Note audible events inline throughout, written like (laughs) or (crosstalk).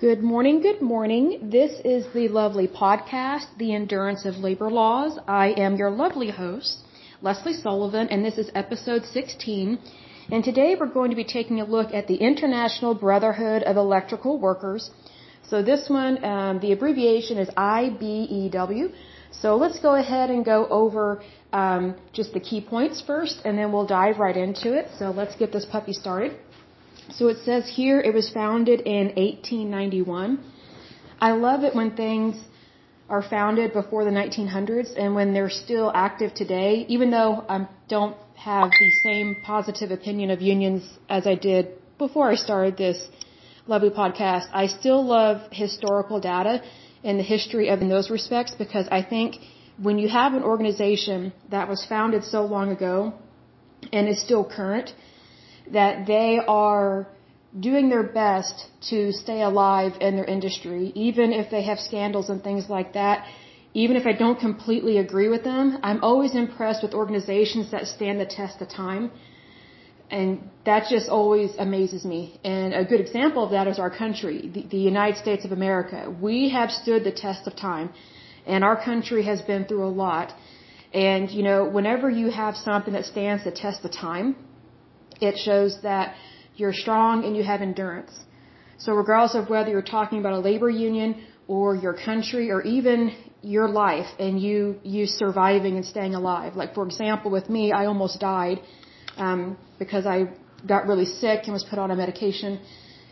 Good morning, good morning. This is the lovely podcast, The Endurance of Labor Laws. I am your lovely host, Lesley Sullivan, and this is episode 16. And today we're going to be taking a look at the International Brotherhood of Electrical Workers. So this one, um, the abbreviation is IBEW. So let's go ahead and go over um, just the key points first, and then we'll dive right into it. So let's get this puppy started. So it says here it was founded in 1891. I love it when things are founded before the 1900s and when they're still active today, even though I don't have the same positive opinion of unions as I did before I started this lovely podcast. I still love historical data and the history of in those respects because I think when you have an organization that was founded so long ago and is still current, that they are doing their best to stay alive in their industry, even if they have scandals and things like that. Even if I don't completely agree with them, I'm always impressed with organizations that stand the test of time. And that just always amazes me. And a good example of that is our country, the, the United States of America. We have stood the test of time, and our country has been through a lot. And, you know, whenever you have something that stands the test of time, it shows that you're strong and you have endurance. So regardless of whether you're talking about a labor union or your country or even your life and you you surviving and staying alive. Like for example, with me, I almost died um, because I got really sick and was put on a medication,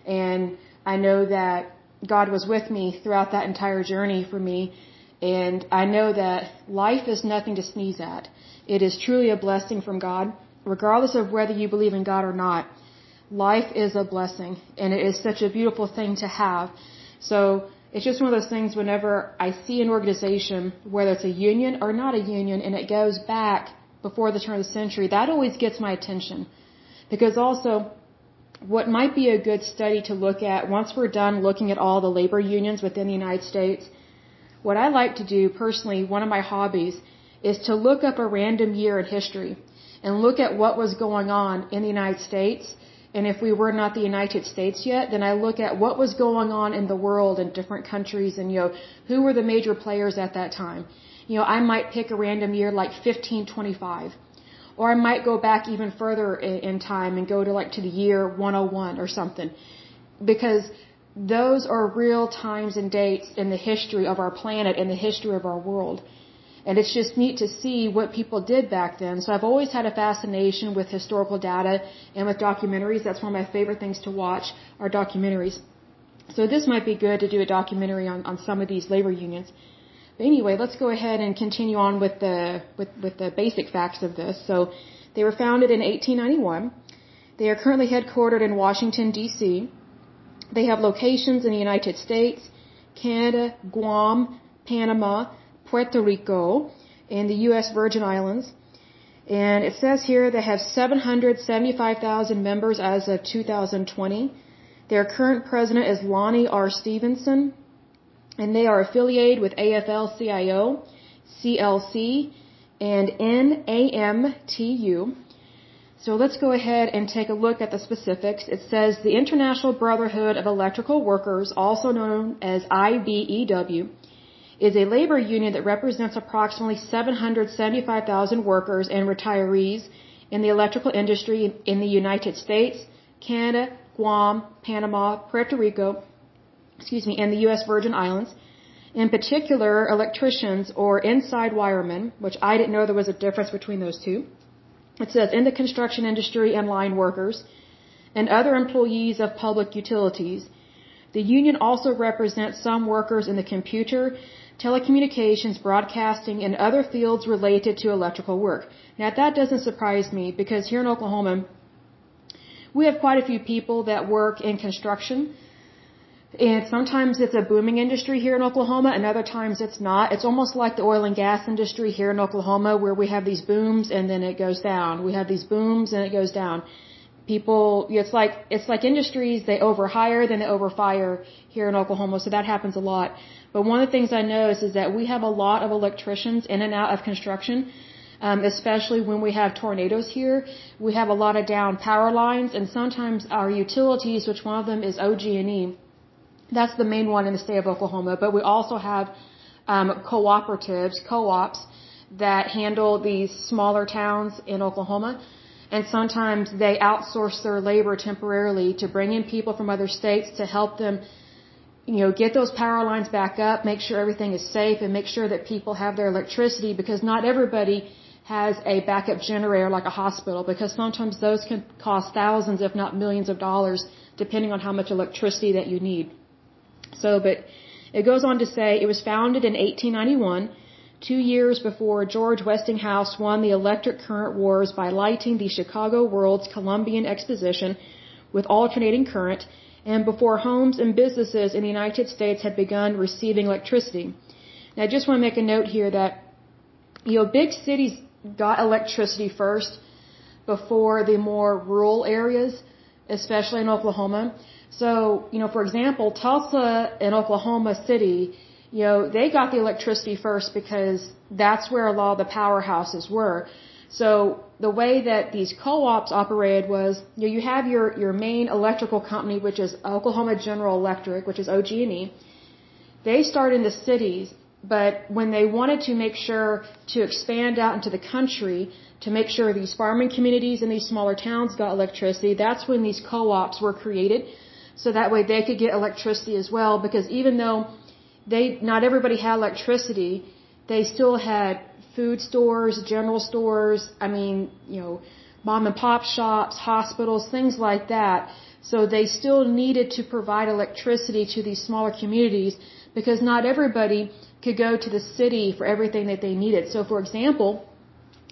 and I know that God was with me throughout that entire journey for me. And I know that life is nothing to sneeze at. It is truly a blessing from God regardless of whether you believe in God or not, life is a blessing and it is such a beautiful thing to have. So it's just one of those things whenever I see an organization, whether it's a union or not a union, and it goes back before the turn of the century, that always gets my attention. Because also, what might be a good study to look at once we're done looking at all the labor unions within the United States, what I like to do personally, one of my hobbies, is to look up a random year in history and look at what was going on in the United States, and if we were not the United States yet, then I look at what was going on in the world in different countries and, you know, who were the major players at that time. You know, I might pick a random year like 1525. Or I might go back even further in time and go to like to the year 101 or something. Because those are real times and dates in the history of our planet and the history of our world. And it's just neat to see what people did back then. So I've always had a fascination with historical data and with documentaries. That's one of my favorite things to watch are documentaries. So this might be good to do a documentary on, on some of these labor unions. But anyway, let's go ahead and continue on with the with, with the basic facts of this. So they were founded in 1891. They are currently headquartered in Washington D.C. They have locations in the United States, Canada, Guam, Panama, Puerto Rico, and the U.S. Virgin Islands. And it says here they have 775,000 members as of 2020. Their current president is Lonnie R. Stephenson, and they are affiliated with AFL-CIO, CLC, and NABTU. So let's go ahead and take a look at the specifics. It says the International Brotherhood of Electrical Workers, also known as IBEW, is a labor union that represents approximately 775,000 workers and retirees in the electrical industry in the United States, Canada, Guam, Panama, Puerto Rico, excuse me, and the U.S. Virgin Islands. In particular, electricians or inside wiremen, which I didn't know there was a difference between those two. It says in the construction industry and line workers and other employees of public utilities. The union also represents some workers in the computer telecommunications, broadcasting, and other fields related to electrical work. Now that doesn't surprise me because here in Oklahoma, we have quite a few people that work in construction. And sometimes it's a booming industry here in Oklahoma, and other times it's not. It's almost like the oil and gas industry here in Oklahoma where we have these booms and then it goes down. We have these booms and it goes down. People, it's like, it's like industries, they overhire, then they overfire here in Oklahoma, so that happens a lot. But one of the things I notice is that we have a lot of electricians in and out of construction, um, especially when we have tornadoes here. We have a lot of down power lines, and sometimes our utilities, which one of them is OG&E, That's the main one in the state of Oklahoma. But we also have um, cooperatives, co-ops that handle these smaller towns in Oklahoma. And sometimes they outsource their labor temporarily to bring in people from other states to help them, you know, get those power lines back up, make sure everything is safe, and make sure that people have their electricity because not everybody has a backup generator like a hospital because sometimes those can cost thousands, if not millions of dollars, depending on how much electricity that you need. So, but it goes on to say it was founded in 1891, two years before George Westinghouse won the electric current wars by lighting the Chicago World's Columbian Exposition with alternating current, and before homes and businesses in the United States had begun receiving electricity. Now, I just want to make a note here that, you know, big cities got electricity first before the more rural areas, especially in Oklahoma. So, you know, for example, Tulsa and Oklahoma City, you know, they got the electricity first because that's where a lot of the powerhouses were. So the way that these co-ops operated was, you know, you have your, your main electrical company, which is Oklahoma General Electric, which is OG&E. They start in the cities, but when they wanted to make sure to expand out into the country, to make sure these farming communities and these smaller towns got electricity, that's when these co-ops were created so that way they could get electricity as well because even though they not everybody had electricity, they still had food stores, general stores, I mean, you know, mom and pop shops, hospitals, things like that. So they still needed to provide electricity to these smaller communities because not everybody could go to the city for everything that they needed. So for example,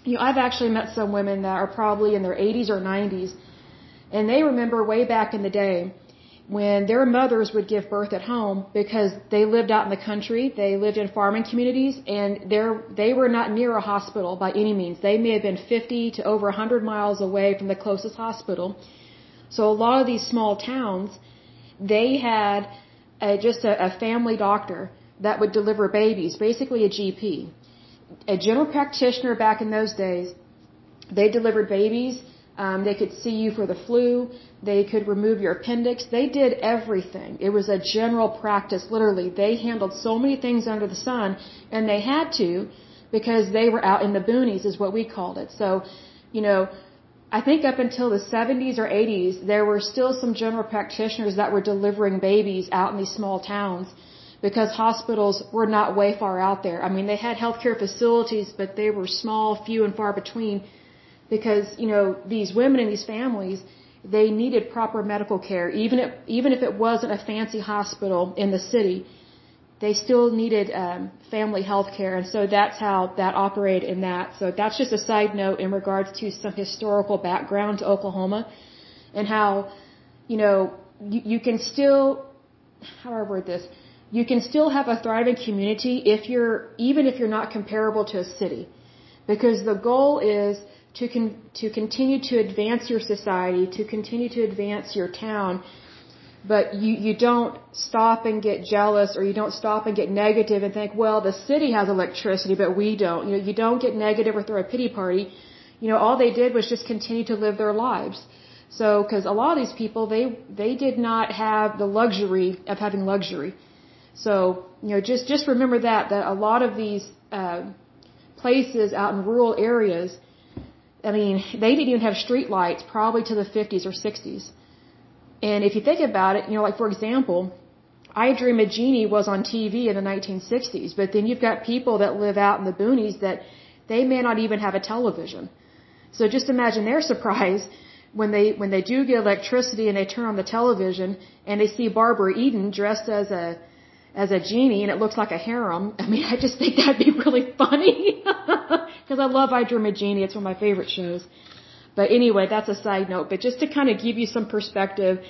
you know, I've actually met some women that are probably in their 80s or 90s and they remember way back in the day when their mothers would give birth at home because they lived out in the country, they lived in farming communities, and they were not near a hospital by any means. They may have been 50 to over 100 miles away from the closest hospital. So a lot of these small towns, they had a, just a, a family doctor that would deliver babies, basically a GP. A general practitioner back in those days, they delivered babies um, they could see you for the flu. They could remove your appendix. They did everything. It was a general practice, literally. They handled so many things under the sun, and they had to because they were out in the boonies, is what we called it. So, you know, I think up until the 70s or 80s, there were still some general practitioners that were delivering babies out in these small towns because hospitals were not way far out there. I mean, they had healthcare facilities, but they were small, few and far between because you know these women and these families they needed proper medical care. Even if even if it wasn't a fancy hospital in the city they still needed um, family health care. And so that's how that operated in that. So that's just a side note in regards to some historical background to oklahoma and how you know you, you can still how do i word this? You can still have a thriving community if you're even if you're not comparable to a city. Because the goal is to con- to continue to advance your society, to continue to advance your town, but you you don't stop and get jealous or you don't stop and get negative and think, well, the city has electricity, but we don't. You know, you don't get negative or throw a pity party. You know, all they did was just continue to live their lives. So, because a lot of these people, they they did not have the luxury of having luxury. So, you know, just just remember that that a lot of these uh, places out in rural areas I mean, they didn't even have street lights probably to the 50s or 60s. And if you think about it, you know, like for example, I Dream of Jeannie was on TV in the 1960s, but then you've got people that live out in the boonies that they may not even have a television. So just imagine their (laughs) surprise when they when they do get electricity and they turn on the television and they see Barbara Eden dressed as a as a genie and it looks like a harem. (laughs) I mean, I just think that'd be really funny. (laughs) Because I love I Dream of Jeannie. It's one of my favorite shows. But anyway, that's a side note. But just to kind of give you some perspective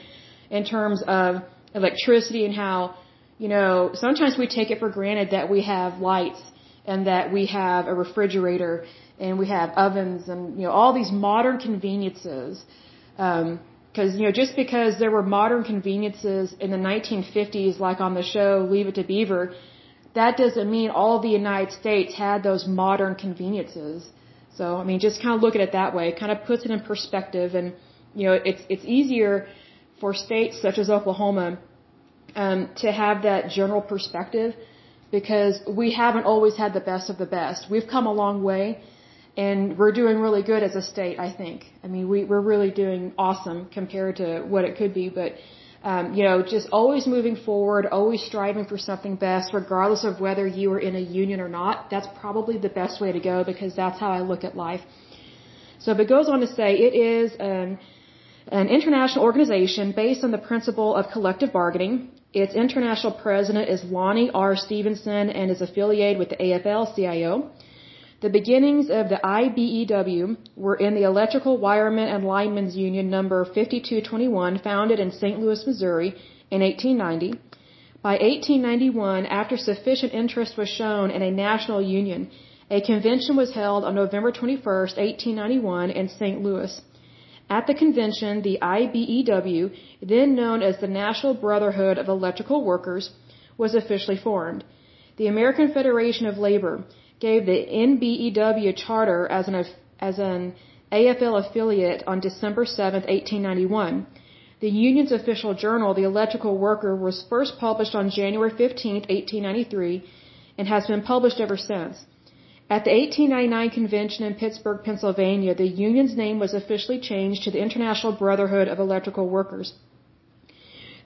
in terms of electricity and how, you know, sometimes we take it for granted that we have lights and that we have a refrigerator and we have ovens and, you know, all these modern conveniences. Um, because, you know, just because there were modern conveniences in the 1950s, like on the show Leave It to Beaver, that doesn't mean all the United States had those modern conveniences. So, I mean, just kind of look at it that way. It kind of puts it in perspective. And, you know, it's, it's easier for states such as Oklahoma um, to have that general perspective because we haven't always had the best of the best. We've come a long way and we're doing really good as a state, I think. I mean, we, we're really doing awesome compared to what it could be, but um, you know, just always moving forward, always striving for something best, regardless of whether you are in a union or not. That's probably the best way to go because that's how I look at life. So if it goes on to say it is an, an international organization based on the principle of collective bargaining. Its international president is Lonnie R. Stephenson and is affiliated with the AFL-CIO. The beginnings of the IBEW were in the Electrical Wiremen and Linemen's Union number 5221 founded in St. Louis, Missouri in 1890. By 1891, after sufficient interest was shown in a national union, a convention was held on November 21, 1891 in St. Louis. At the convention, the IBEW, then known as the National Brotherhood of Electrical Workers, was officially formed. The American Federation of Labor gave the NBEW charter as an, as an AFL affiliate on December 7, 1891. The union's official journal, The Electrical Worker, was first published on January 15, 1893, and has been published ever since. At the 1899 convention in Pittsburgh, Pennsylvania, the union's name was officially changed to the International Brotherhood of Electrical Workers.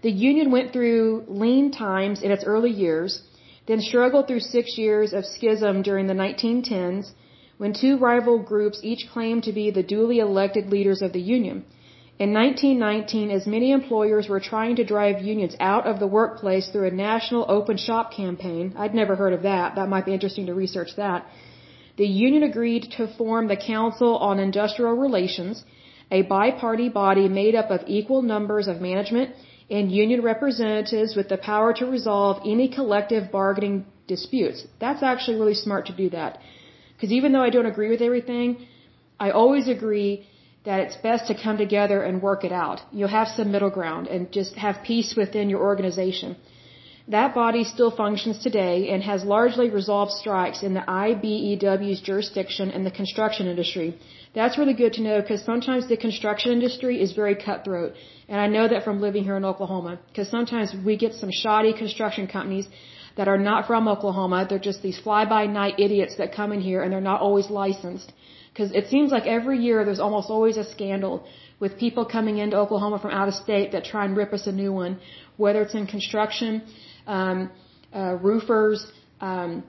The union went through lean times in its early years, then struggled through six years of schism during the 1910s when two rival groups each claimed to be the duly elected leaders of the union. In 1919, as many employers were trying to drive unions out of the workplace through a national open shop campaign, I'd never heard of that, that might be interesting to research that, the union agreed to form the Council on Industrial Relations, a bi-party body made up of equal numbers of management and union representatives with the power to resolve any collective bargaining disputes. That's actually really smart to do that. Because even though I don't agree with everything, I always agree that it's best to come together and work it out. You'll have some middle ground and just have peace within your organization. That body still functions today and has largely resolved strikes in the IBEW's jurisdiction in the construction industry. That's really good to know because sometimes the construction industry is very cutthroat. And I know that from living here in Oklahoma because sometimes we get some shoddy construction companies that are not from Oklahoma. They're just these fly-by-night idiots that come in here and they're not always licensed. Because it seems like every year there's almost always a scandal with people coming into Oklahoma from out of state that try and rip us a new one, whether it's in construction, um, uh, roofers, um,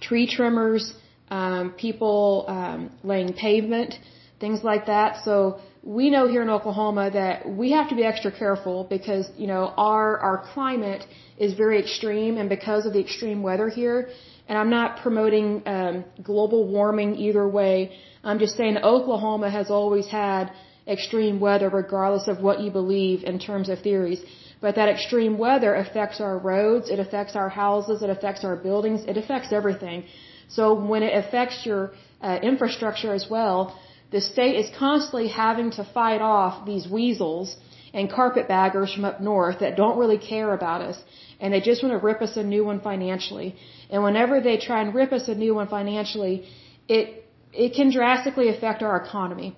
tree trimmers, um, people um, laying pavement, things like that. So we know here in Oklahoma that we have to be extra careful because you know our our climate is very extreme, and because of the extreme weather here. And I'm not promoting um, global warming either way. I'm just saying Oklahoma has always had extreme weather, regardless of what you believe in terms of theories. But that extreme weather affects our roads, it affects our houses, it affects our buildings, it affects everything. So when it affects your uh, infrastructure as well, the state is constantly having to fight off these weasels and carpetbaggers from up north that don't really care about us and they just want to rip us a new one financially. And whenever they try and rip us a new one financially, it it can drastically affect our economy.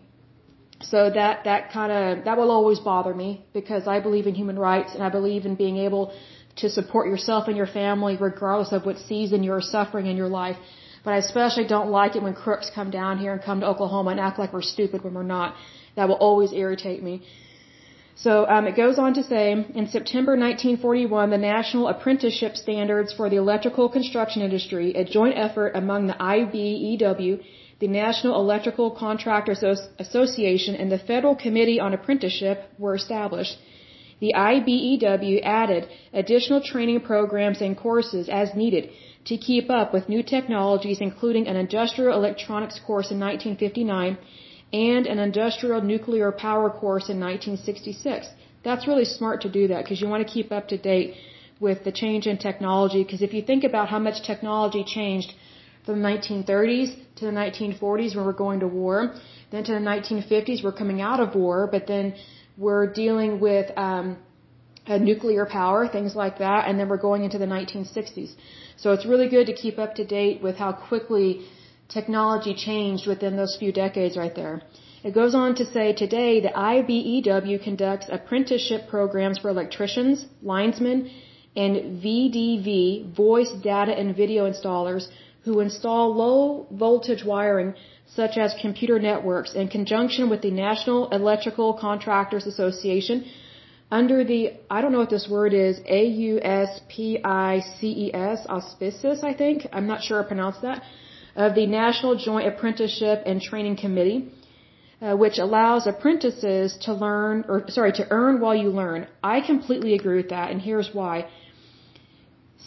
So that, that kind of, that will always bother me because I believe in human rights and I believe in being able to support yourself and your family regardless of what season you're suffering in your life. But I especially don't like it when crooks come down here and come to Oklahoma and act like we're stupid when we're not. That will always irritate me. So um, it goes on to say, in September 1941, the National Apprenticeship Standards for the Electrical Construction Industry, a joint effort among the IBEW the National Electrical Contractors Association and the Federal Committee on Apprenticeship were established. The IBEW added additional training programs and courses as needed to keep up with new technologies, including an industrial electronics course in 1959 and an industrial nuclear power course in 1966. That's really smart to do that because you want to keep up to date with the change in technology because if you think about how much technology changed from the 1930s to the 1940s when we're going to war. Then to the 1950s, we're coming out of war, but then we're dealing with um, nuclear power, things like that, and then we're going into the 1960s. So it's really good to keep up to date with how quickly technology changed within those few decades right there. It goes on to say today the IBEW conducts apprenticeship programs for electricians, linesmen, and VDV, voice, data, and video installers who install low voltage wiring such as computer networks in conjunction with the National Electrical Contractors Association under the, I don't know what this word is, A-U-S-P-I-C-E-S, auspices, I think. I'm not sure I pronounced that. Of the National Joint Apprenticeship and Training Committee, uh, which allows apprentices to learn, or sorry, to earn while you learn. I completely agree with that, and here's why.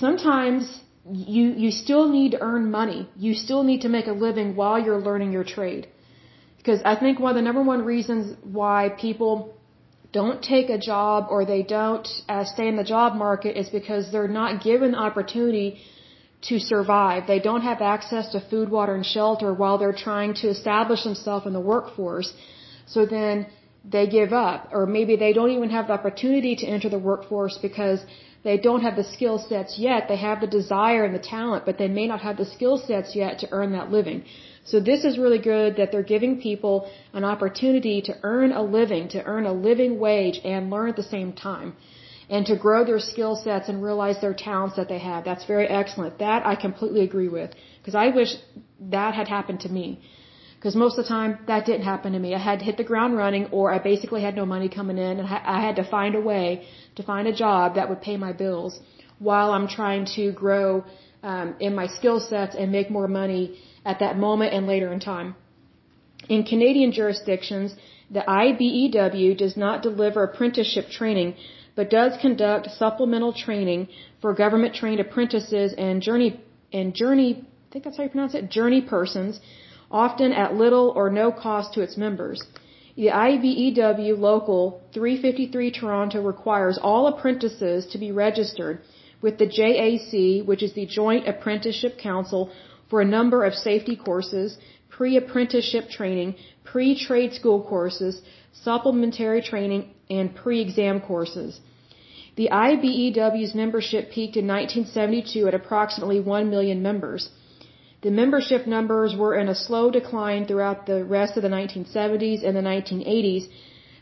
Sometimes you, you still need to earn money. You still need to make a living while you're learning your trade. Because I think one of the number one reasons why people don't take a job or they don't uh, stay in the job market is because they're not given the opportunity to survive. They don't have access to food, water, and shelter while they're trying to establish themselves in the workforce. So then they give up, or maybe they don't even have the opportunity to enter the workforce because they don't have the skill sets yet. They have the desire and the talent, but they may not have the skill sets yet to earn that living. So this is really good that they're giving people an opportunity to earn a living, to earn a living wage and learn at the same time. And to grow their skill sets and realize their talents that they have. That's very excellent. That I completely agree with. Because I wish that had happened to me. Because most of the time that didn't happen to me. I had to hit the ground running or I basically had no money coming in and I had to find a way to find a job that would pay my bills while I'm trying to grow um, in my skill sets and make more money at that moment and later in time. In Canadian jurisdictions, the IBEW does not deliver apprenticeship training, but does conduct supplemental training for government trained apprentices and journey and journey I think that's how you pronounce it journey persons, often at little or no cost to its members. The IBEW Local 353 Toronto requires all apprentices to be registered with the JAC, which is the Joint Apprenticeship Council, for a number of safety courses, pre-apprenticeship training, pre-trade school courses, supplementary training, and pre-exam courses. The IBEW's membership peaked in 1972 at approximately 1 million members. The membership numbers were in a slow decline throughout the rest of the 1970s and the 1980s,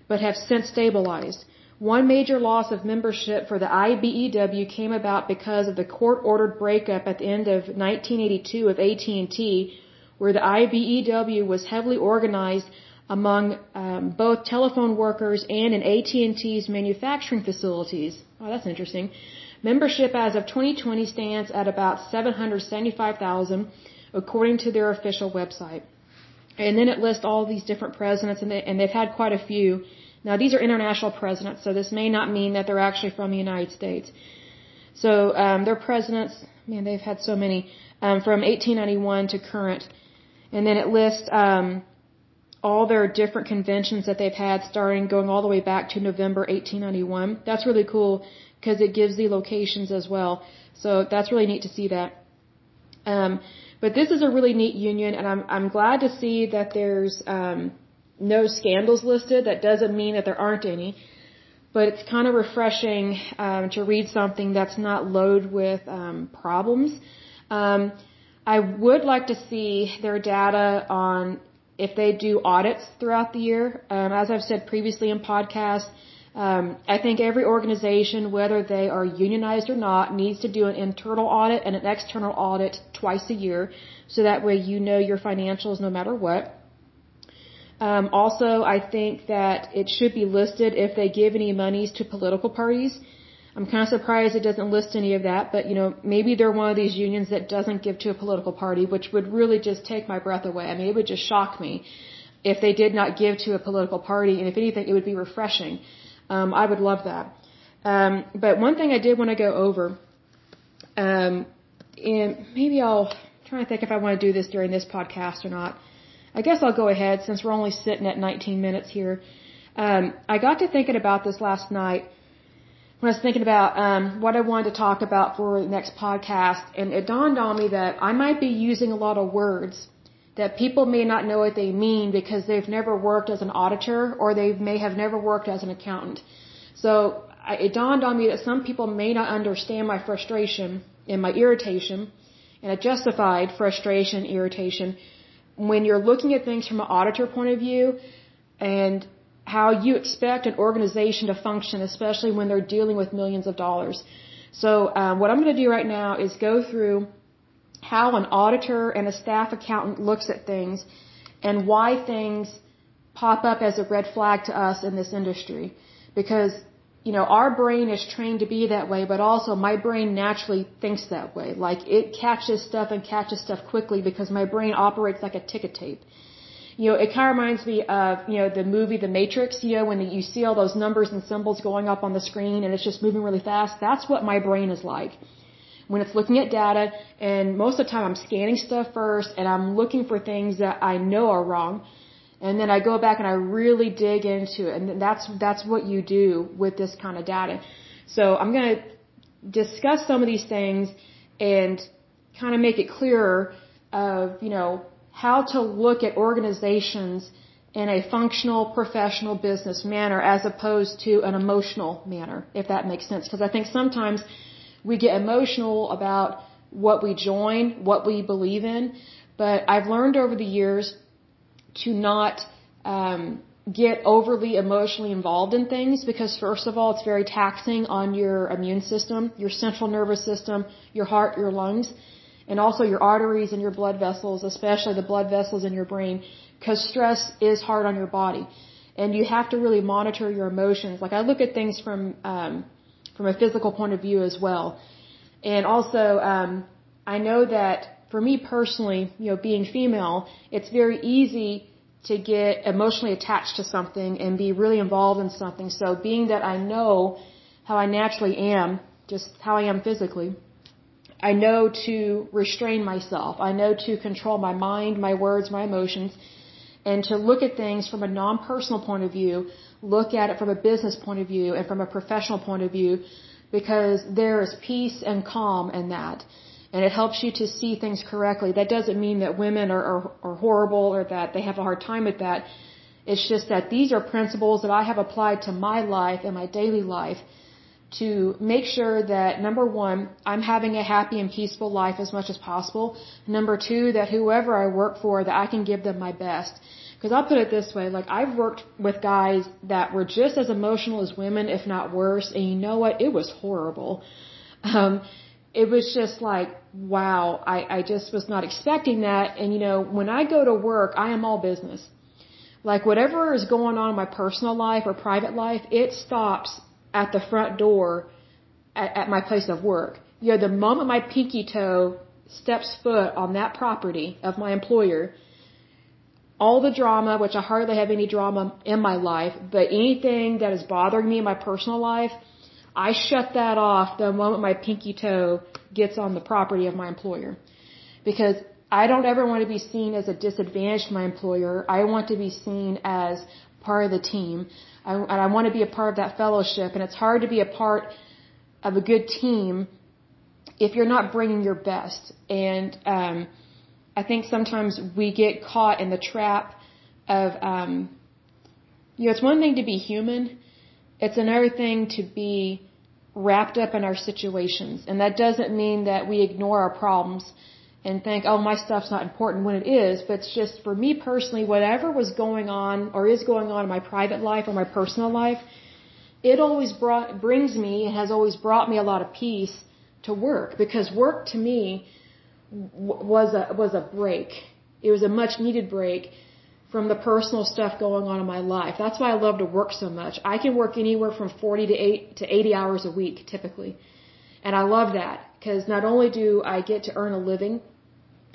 but have since stabilized. One major loss of membership for the IBEW came about because of the court-ordered breakup at the end of 1982 of AT&T, where the IBEW was heavily organized among um, both telephone workers and in AT&T's manufacturing facilities. Oh, that's interesting. Membership as of 2020 stands at about 775,000, according to their official website. And then it lists all these different presidents, and, they, and they've had quite a few. Now these are international presidents, so this may not mean that they're actually from the United States. So um, their presidents, man, they've had so many um, from 1891 to current, and then it lists um, all their different conventions that they've had, starting going all the way back to November 1891. That's really cool because it gives the locations as well. So that's really neat to see that. Um, but this is a really neat union, and I'm I'm glad to see that there's um, no scandals listed. That doesn't mean that there aren't any, but it's kind of refreshing um, to read something that's not loaded with um, problems. Um, I would like to see their data on if they do audits throughout the year. Um, as I've said previously in podcasts, um, I think every organization, whether they are unionized or not, needs to do an internal audit and an external audit twice a year, so that way you know your financials no matter what. Um, also, I think that it should be listed if they give any monies to political parties. I'm kind of surprised it doesn't list any of that, but you know, maybe they're one of these unions that doesn't give to a political party, which would really just take my breath away. I mean, it would just shock me if they did not give to a political party, and if anything, it would be refreshing. Um, I would love that. Um, but one thing I did want to go over, um, and maybe I'll I'm to think if I want to do this during this podcast or not. I guess I'll go ahead since we're only sitting at 19 minutes here. Um, I got to thinking about this last night when I was thinking about um, what I wanted to talk about for the next podcast, and it dawned on me that I might be using a lot of words that people may not know what they mean because they've never worked as an auditor or they may have never worked as an accountant. So it dawned on me that some people may not understand my frustration and my irritation, and a justified frustration, irritation when you're looking at things from an auditor point of view and how you expect an organization to function, especially when they're dealing with millions of dollars. So um, what I'm going to do right now is go through how an auditor and a staff accountant looks at things and why things pop up as a red flag to us in this industry. Because, you know, our brain is trained to be that way, but also my brain naturally thinks that way. Like it catches stuff and catches stuff quickly because my brain operates like a ticket tape. You know, it kind of reminds me of, you know, the movie The Matrix, you know, when you see all those numbers and symbols going up on the screen and it's just moving really fast. That's what my brain is like. When it's looking at data and most of the time I'm scanning stuff first and I'm looking for things that I know are wrong. And then I go back and I really dig into it. And that's, that's what you do with this kind of data. So I'm going to discuss some of these things and kind of make it clearer of, you know, how to look at organizations in a functional, professional business manner as opposed to an emotional manner, if that makes sense. Because I think sometimes we get emotional about what we join, what we believe in, but I've learned over the years to not um, get overly emotionally involved in things because first of all, it's very taxing on your immune system, your central nervous system, your heart, your lungs and also your arteries and your blood vessels, especially the blood vessels in your brain, because stress is hard on your body. And you have to really monitor your emotions. Like I look at things from, um, from a physical point of view as well. And also, um, I know that for me personally, you know, being female, it's very easy to get emotionally attached to something and be really involved in something. So being that I know how I naturally am, just how I am physically, I know to restrain myself. I know to control my mind, my words, my emotions, and to look at things from a non-personal point of view, look at it from a business point of view and from a professional point of view, because there is peace and calm in that. And it helps you to see things correctly. That doesn't mean that women are, are, are horrible or that they have a hard time with that. It's just that these are principles that I have applied to my life and my daily life to make sure that number one, I'm having a happy and peaceful life as much as possible. Number two, that whoever I work for, that I can give them my best. Because I'll put it this way, like I've worked with guys that were just as emotional as women, if not worse, and you know what? It was horrible. Um, it was just like, wow, I, I just was not expecting that. And you know, when I go to work, I am all business. Like whatever is going on in my personal life or private life, it stops at the front door at, at my place of work. You know, the moment my pinky toe steps foot on that property of my employer, all the drama, which I hardly have any drama in my life, but anything that is bothering me in my personal life, I shut that off the moment my pinky toe gets on the property of my employer. Because I don't ever want to be seen as a disadvantage to my employer. I want to be seen as part of the team. I, and I want to be a part of that fellowship. And it's hard to be a part of a good team if you're not bringing your best. And um, I think sometimes we get caught in the trap of, um, you know, it's one thing to be human. It's another thing to be wrapped up in our situations. And that doesn't mean that we ignore our problems and think, oh, my stuff's not important when it is, but it's just for me personally, whatever was going on or is going on in my private life or my personal life, it always brought, brings me, has always brought me a lot of peace to work because work to me was a, was a break. It was a much needed break from the personal stuff going on in my life. That's why I love to work so much. I can work anywhere from 40 to 8 to 80 hours a week typically. And I love that because not only do I get to earn a living,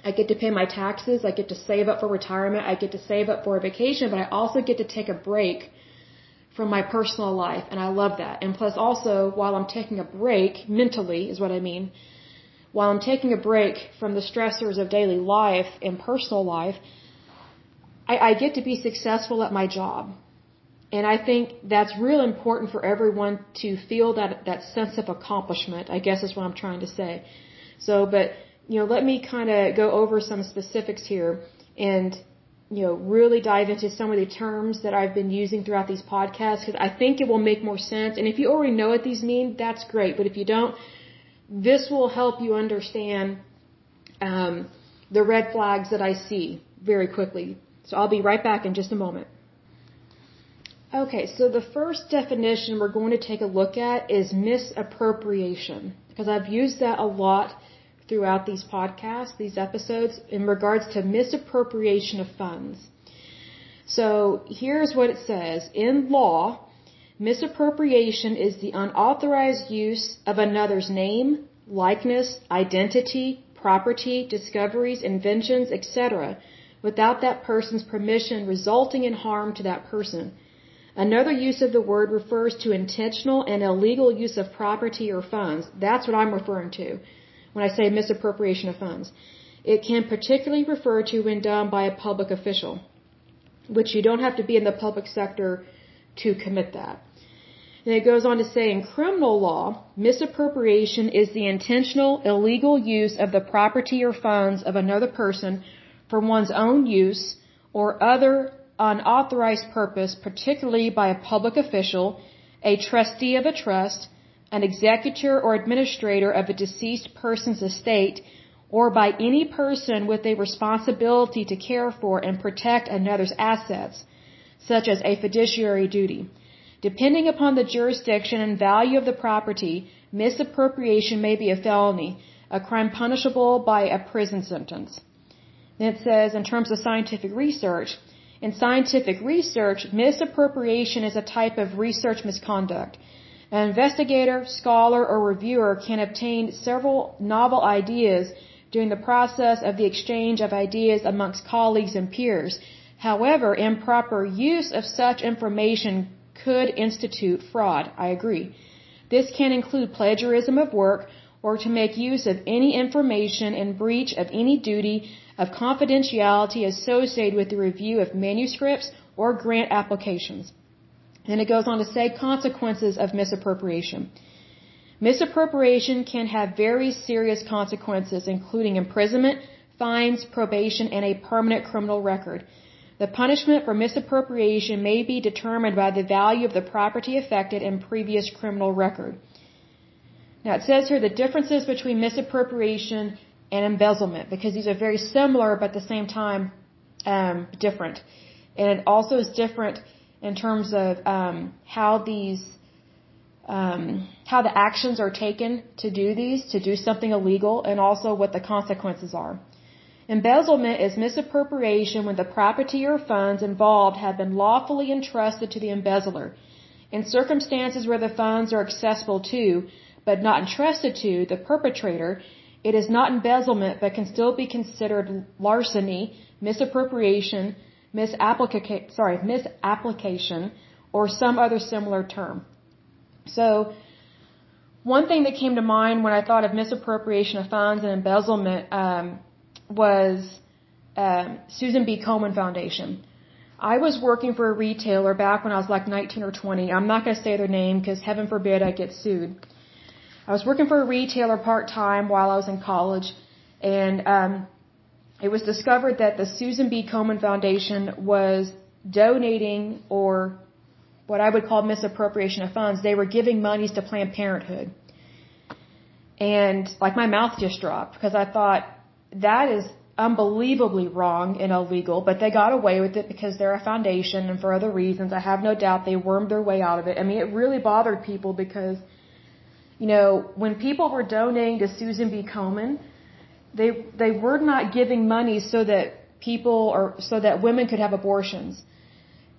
I get to pay my taxes, I get to save up for retirement, I get to save up for a vacation, but I also get to take a break from my personal life, and I love that. And plus also, while I'm taking a break, mentally is what I mean, while I'm taking a break from the stressors of daily life and personal life, I, I get to be successful at my job. And I think that's real important for everyone to feel that that sense of accomplishment. I guess is what I'm trying to say. So, but you know, let me kind of go over some specifics here and you know really dive into some of the terms that I've been using throughout these podcasts because I think it will make more sense. And if you already know what these mean, that's great. But if you don't, this will help you understand um, the red flags that I see very quickly. So I'll be right back in just a moment. Okay, so the first definition we're going to take a look at is misappropriation. because I've used that a lot throughout these podcasts, these episodes, in regards to misappropriation of funds. So here's what it says. In law, misappropriation is the unauthorized use of another's name, likeness, identity, property, discoveries, inventions, etc., without that person's permission resulting in harm to that person. Another use of the word refers to intentional and illegal use of property or funds. That's what I'm referring to when I say misappropriation of funds. It can particularly refer to when done by a public official, which you don't have to be in the public sector to commit that. And it goes on to say in criminal law, misappropriation is the intentional, illegal use of the property or funds of another person for one's own use or other unauthorized purpose, particularly by a public official, a trustee of a trust, an executor or administrator of a deceased person's estate, or by any person with a responsibility to care for and protect another's assets, such as a fiduciary duty. Depending upon the jurisdiction and value of the property, misappropriation may be a felony, a crime punishable by a prison sentence. Then it says, in terms of scientific research, in scientific research, misappropriation is a type of research misconduct. An investigator, scholar, or reviewer can obtain several novel ideas during the process of the exchange of ideas amongst colleagues and peers. However, improper use of such information could institute fraud. I agree. This can include plagiarism of work or to make use of any information in breach of any duty of confidentiality associated with the review of manuscripts or grant applications. And it goes on to say consequences of misappropriation. Misappropriation can have very serious consequences, including imprisonment, fines, probation, and a permanent criminal record. The punishment for misappropriation may be determined by the value of the property affected and previous criminal record. Now it says here the differences between misappropriation and embezzlement, because these are very similar but at the same time um, different. And it also is different in terms of um, how these um, how the actions are taken to do these, to do something illegal, and also what the consequences are. Embezzlement is misappropriation when the property or funds involved have been lawfully entrusted to the embezzler. In circumstances where the funds are accessible to, but not entrusted to, the perpetrator, it is not embezzlement but can still be considered larceny, misappropriation, misapplication, sorry, misapplication or some other similar term. So, one thing that came to mind when I thought of misappropriation of funds and embezzlement um, was um, Susan B. Komen Foundation. I was working for a retailer back when I was like 19 or 20. I'm not going to say their name because heaven forbid I get sued. I was working for a retailer part time while I was in college, and um, it was discovered that the Susan B. Komen Foundation was donating or what I would call misappropriation of funds. They were giving monies to Planned Parenthood. And like my mouth just dropped because I thought that is unbelievably wrong and illegal, but they got away with it because they're a foundation and for other reasons. I have no doubt they wormed their way out of it. I mean, it really bothered people because, you know, when people were donating to Susan B. Komen, they they were not giving money so that people or so that women could have abortions.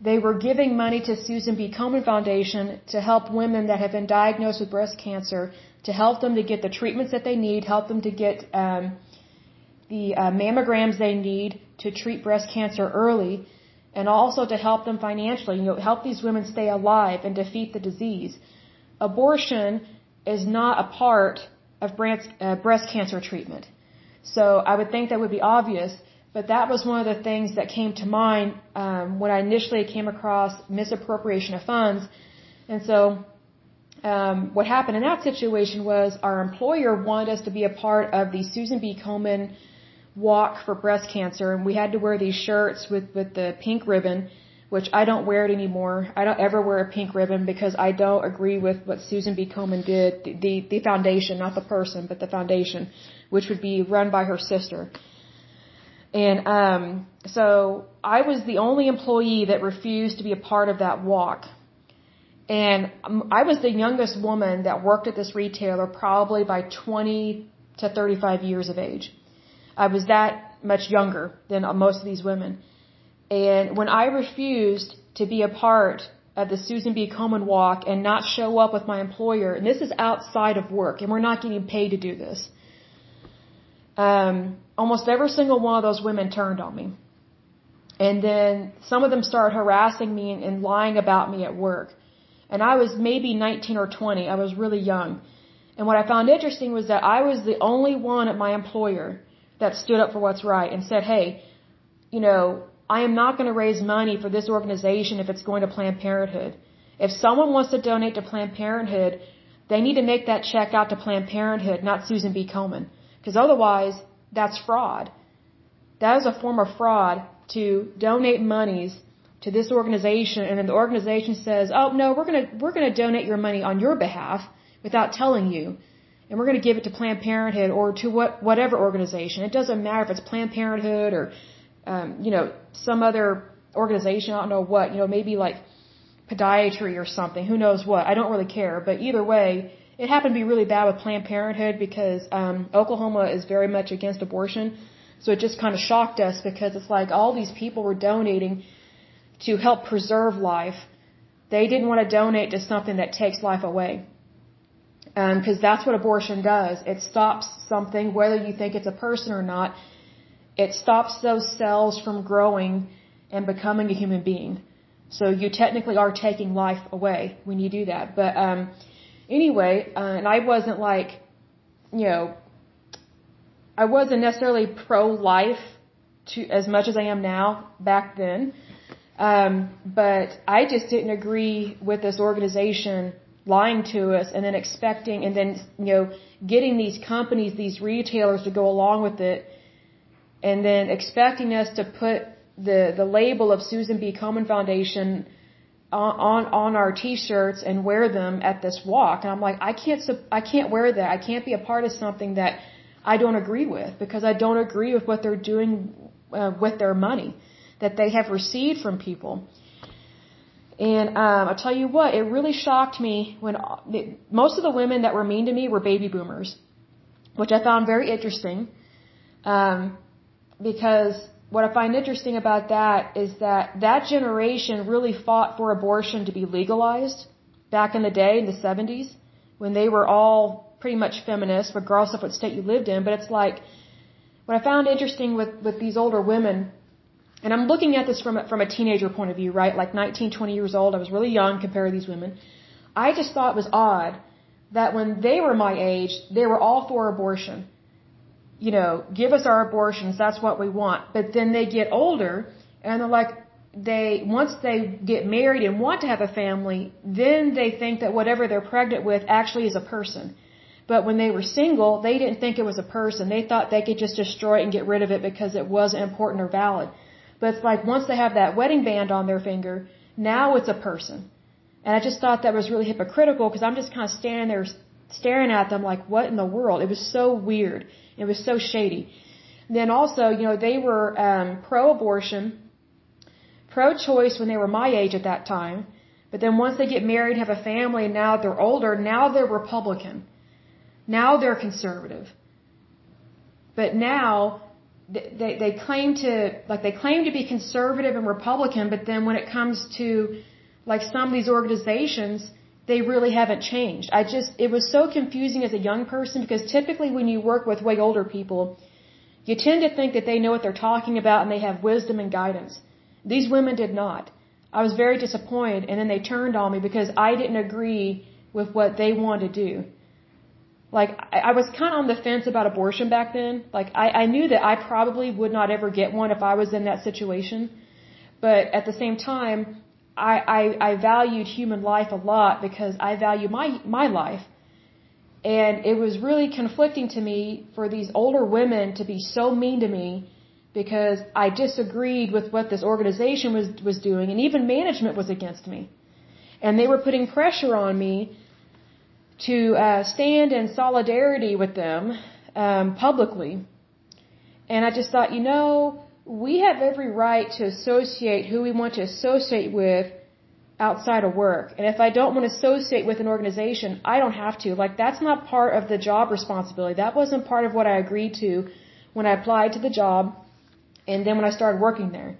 They were giving money to Susan B. Komen Foundation to help women that have been diagnosed with breast cancer, to help them to get the treatments that they need, help them to get um, the uh, mammograms they need to treat breast cancer early, and also to help them financially, you know, help these women stay alive and defeat the disease. Abortion is not a part of breast, uh, breast cancer treatment. So I would think that would be obvious, but that was one of the things that came to mind um, when I initially came across misappropriation of funds. And so um, what happened in that situation was our employer wanted us to be a part of the Susan B. Komen walk for breast cancer, and we had to wear these shirts with with the pink ribbon which I don't wear it anymore. I don't ever wear a pink ribbon because I don't agree with what Susan B. Komen did, the, the, the foundation, not the person, but the foundation, which would be run by her sister. And um, so I was the only employee that refused to be a part of that walk. And um, I was the youngest woman that worked at this retailer probably by 20 to 35 years of age. I was that much younger than most of these women. And when I refused to be a part of the Susan B. Komen walk and not show up with my employer, and this is outside of work, and we're not getting paid to do this, um, almost every single one of those women turned on me. And then some of them started harassing me and, and lying about me at work. And I was maybe 19 or 20. I was really young. And what I found interesting was that I was the only one at my employer that stood up for what's right and said, hey, you know, I am not going to raise money for this organization if it's going to Planned Parenthood. If someone wants to donate to Planned Parenthood, they need to make that check out to Planned Parenthood, not Susan B. Komen. Because otherwise, that's fraud. That is a form of fraud to donate monies to this organization and then the organization says, "Oh, no, we're going to we're going to donate your money on your behalf without telling you." And we're going to give it to Planned Parenthood or to what whatever organization. It doesn't matter if it's Planned Parenthood or um, you know, some other organization, I don't know what, you know, maybe like podiatry or something, who knows what. I don't really care, but either way, it happened to be really bad with Planned Parenthood because um, Oklahoma is very much against abortion. So it just kind of shocked us because it's like all these people were donating to help preserve life. They didn't want to donate to something that takes life away. Because um, that's what abortion does. It stops something, whether you think it's a person or not. It stops those cells from growing and becoming a human being. So you technically are taking life away when you do that. But um, anyway, uh, and I wasn't like, you know, I wasn't necessarily pro-life to as much as I am now back then. Um, but I just didn't agree with this organization lying to us and then expecting and then you know getting these companies, these retailers to go along with it, and then expecting us to put the the label of Susan B. Komen Foundation on on our t-shirts and wear them at this walk. And I'm like I can't I can't wear that. I can't be a part of something that I don't agree with because I don't agree with what they're doing uh, with their money that they have received from people and um, I'll tell you what it really shocked me when uh, most of the women that were mean to me were baby boomers which I found very interesting um, because what I find interesting about that is that that generation really fought for abortion to be legalized back in the day in the 70s when they were all pretty much feminists regardless of what state you lived in. But it's like what I found interesting with with these older women and I'm looking at this from a, from a teenager point of view right like 19 20 years old I was really young compared to these women I just thought it was odd that when they were my age they were all for abortion you know, give us our abortions, that's what we want. But then they get older and they're like, they, once they get married and want to have a family, then they think that whatever they're pregnant with actually is a person. But when they were single, they didn't think it was a person. They thought they could just destroy it and get rid of it because it wasn't important or valid. But it's like once they have that wedding band on their finger, now it's a person. And I just thought that was really hypocritical because I'm just kind of standing there staring at them like, what in the world? It was so weird. It was so shady. Then also, you know, they were um, pro-abortion, pro-choice when they were my age at that time. But then once they get married, have a family, and now they're older, now they're Republican. Now they're conservative. But now they, they claim to, like they claim to be conservative and Republican, but then when it comes to like some of these organizations, they really haven't changed. I just, it was so confusing as a young person because typically when you work with way older people, you tend to think that they know what they're talking about and they have wisdom and guidance. These women did not. I was very disappointed and then they turned on me because I didn't agree with what they wanted to do. Like, I, I was kind of on the fence about abortion back then. Like, I, I knew that I probably would not ever get one if I was in that situation. But at the same time, I, I, I valued human life a lot because I value my, my life. And it was really conflicting to me for these older women to be so mean to me because I disagreed with what this organization was, was doing and even management was against me. And they were putting pressure on me to uh, stand in solidarity with them um, publicly. And I just thought, you know, we have every right to associate who we want to associate with outside of work. And if I don't want to associate with an organization, I don't have to. Like that's not part of the job responsibility. That wasn't part of what I agreed to when I applied to the job and then when I started working there.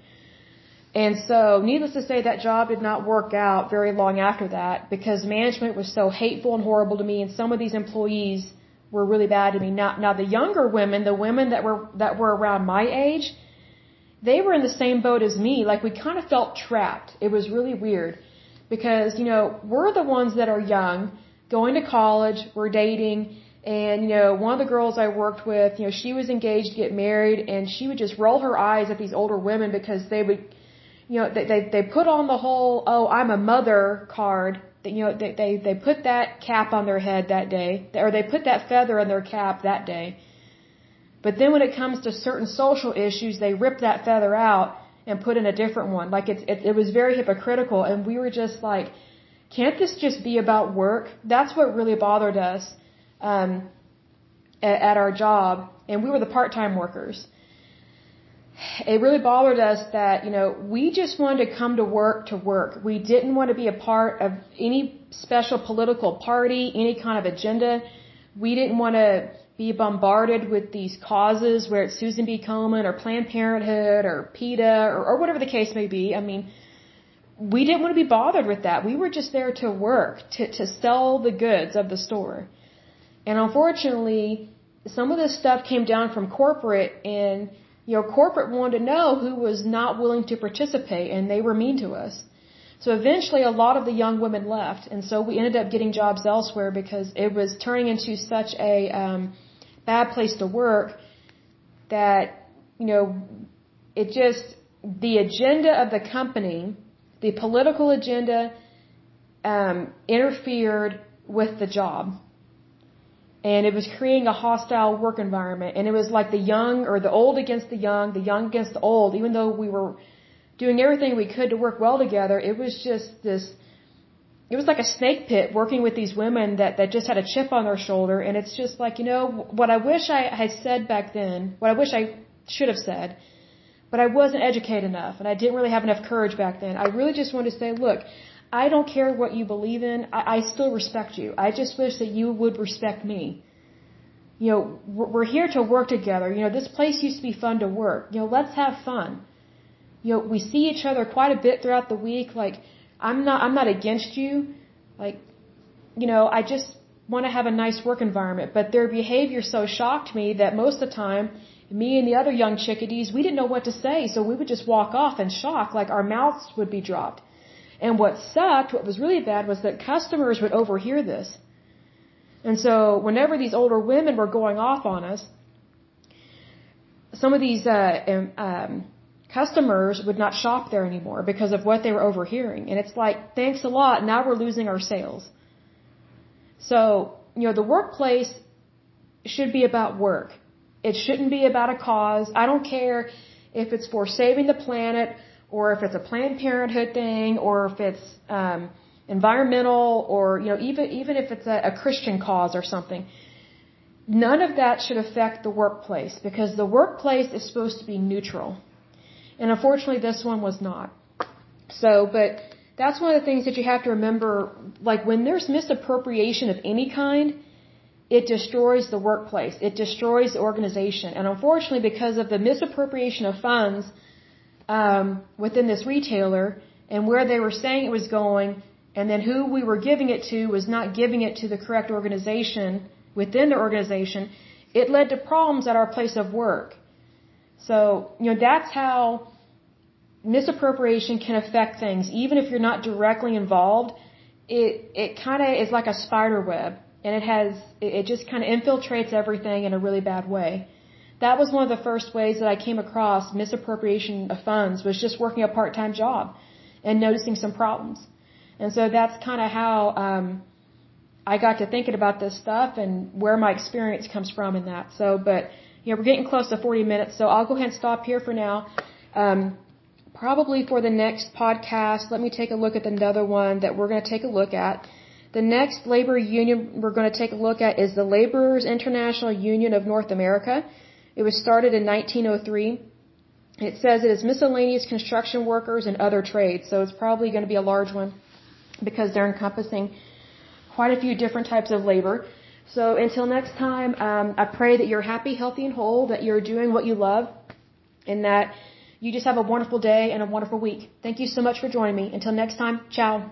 And so, needless to say, that job did not work out very long after that because management was so hateful and horrible to me, and some of these employees were really bad to me. Now, now the younger women, the women that were that were around my age, they were in the same boat as me. Like we kind of felt trapped. It was really weird because you know we're the ones that are young, going to college, we're dating, and you know one of the girls I worked with, you know she was engaged to get married, and she would just roll her eyes at these older women because they would, you know, they they, they put on the whole oh I'm a mother card. You know they they they put that cap on their head that day, or they put that feather in their cap that day. But then when it comes to certain social issues, they rip that feather out and put in a different one. Like it's, it, it was very hypocritical and we were just like, can't this just be about work? That's what really bothered us, um, at, at our job. And we were the part-time workers. It really bothered us that, you know, we just wanted to come to work to work. We didn't want to be a part of any special political party, any kind of agenda. We didn't want to be bombarded with these causes where it's Susan B. Komen or Planned Parenthood or PETA or, or whatever the case may be. I mean, we didn't want to be bothered with that. We were just there to work, to, to sell the goods of the store. And unfortunately, some of this stuff came down from corporate and, you know, corporate wanted to know who was not willing to participate and they were mean to us. So eventually a lot of the young women left and so we ended up getting jobs elsewhere because it was turning into such a, um, bad place to work that, you know, it just, the agenda of the company, the political agenda, um, interfered with the job. And it was creating a hostile work environment. And it was like the young or the old against the young, the young against the old, even though we were doing everything we could to work well together, it was just this it was like a snake pit working with these women that, that just had a chip on their shoulder. And it's just like, you know, what I wish I had said back then, what I wish I should have said, but I wasn't educated enough and I didn't really have enough courage back then. I really just wanted to say, look, I don't care what you believe in. I, I still respect you. I just wish that you would respect me. You know, we're here to work together. You know, this place used to be fun to work. You know, let's have fun. You know, we see each other quite a bit throughout the week. Like, I'm not I'm not against you. Like, you know, I just want to have a nice work environment. But their behavior so shocked me that most of the time, me and the other young chickadees, we didn't know what to say, so we would just walk off in shock, like our mouths would be dropped. And what sucked, what was really bad, was that customers would overhear this. And so, whenever these older women were going off on us, some of these uh, um, customers would not shop there anymore because of what they were overhearing. And it's like, thanks a lot, now we're losing our sales. So, you know, the workplace should be about work. It shouldn't be about a cause. I don't care if it's for saving the planet or if it's a Planned Parenthood thing or if it's um, environmental or, you know, even, even if it's a, a Christian cause or something. None of that should affect the workplace because the workplace is supposed to be neutral. And unfortunately, this one was not. So, but that's one of the things that you have to remember. Like when there's misappropriation of any kind, it destroys the workplace. It destroys the organization. And unfortunately, because of the misappropriation of funds um, within this retailer and where they were saying it was going, and then who we were giving it to was not giving it to the correct organization within the organization, it led to problems at our place of work. So, you know, that's how misappropriation can affect things. Even if you're not directly involved, it, it kind of is like a spider web and it has, it just kind of infiltrates everything in a really bad way. That was one of the first ways that I came across misappropriation of funds was just working a part-time job and noticing some problems. And so that's kind of how, um, I got to thinking about this stuff and where my experience comes from in that. So, but, yeah, we're getting close to 40 minutes, so I'll go ahead and stop here for now. Um, probably for the next podcast, let me take a look at another one that we're going to take a look at. The next labor union we're going to take a look at is the Laborers International Union of North America. It was started in 1903. It says it is miscellaneous construction workers and other trades, so it's probably going to be a large one. because they're encompassing quite a few different types of labor. So until next time, um, I pray that you're happy, healthy, and whole, that you're doing what you love, and that you just have a wonderful day and a wonderful week. Thank you so much for joining me. Until next time, ciao.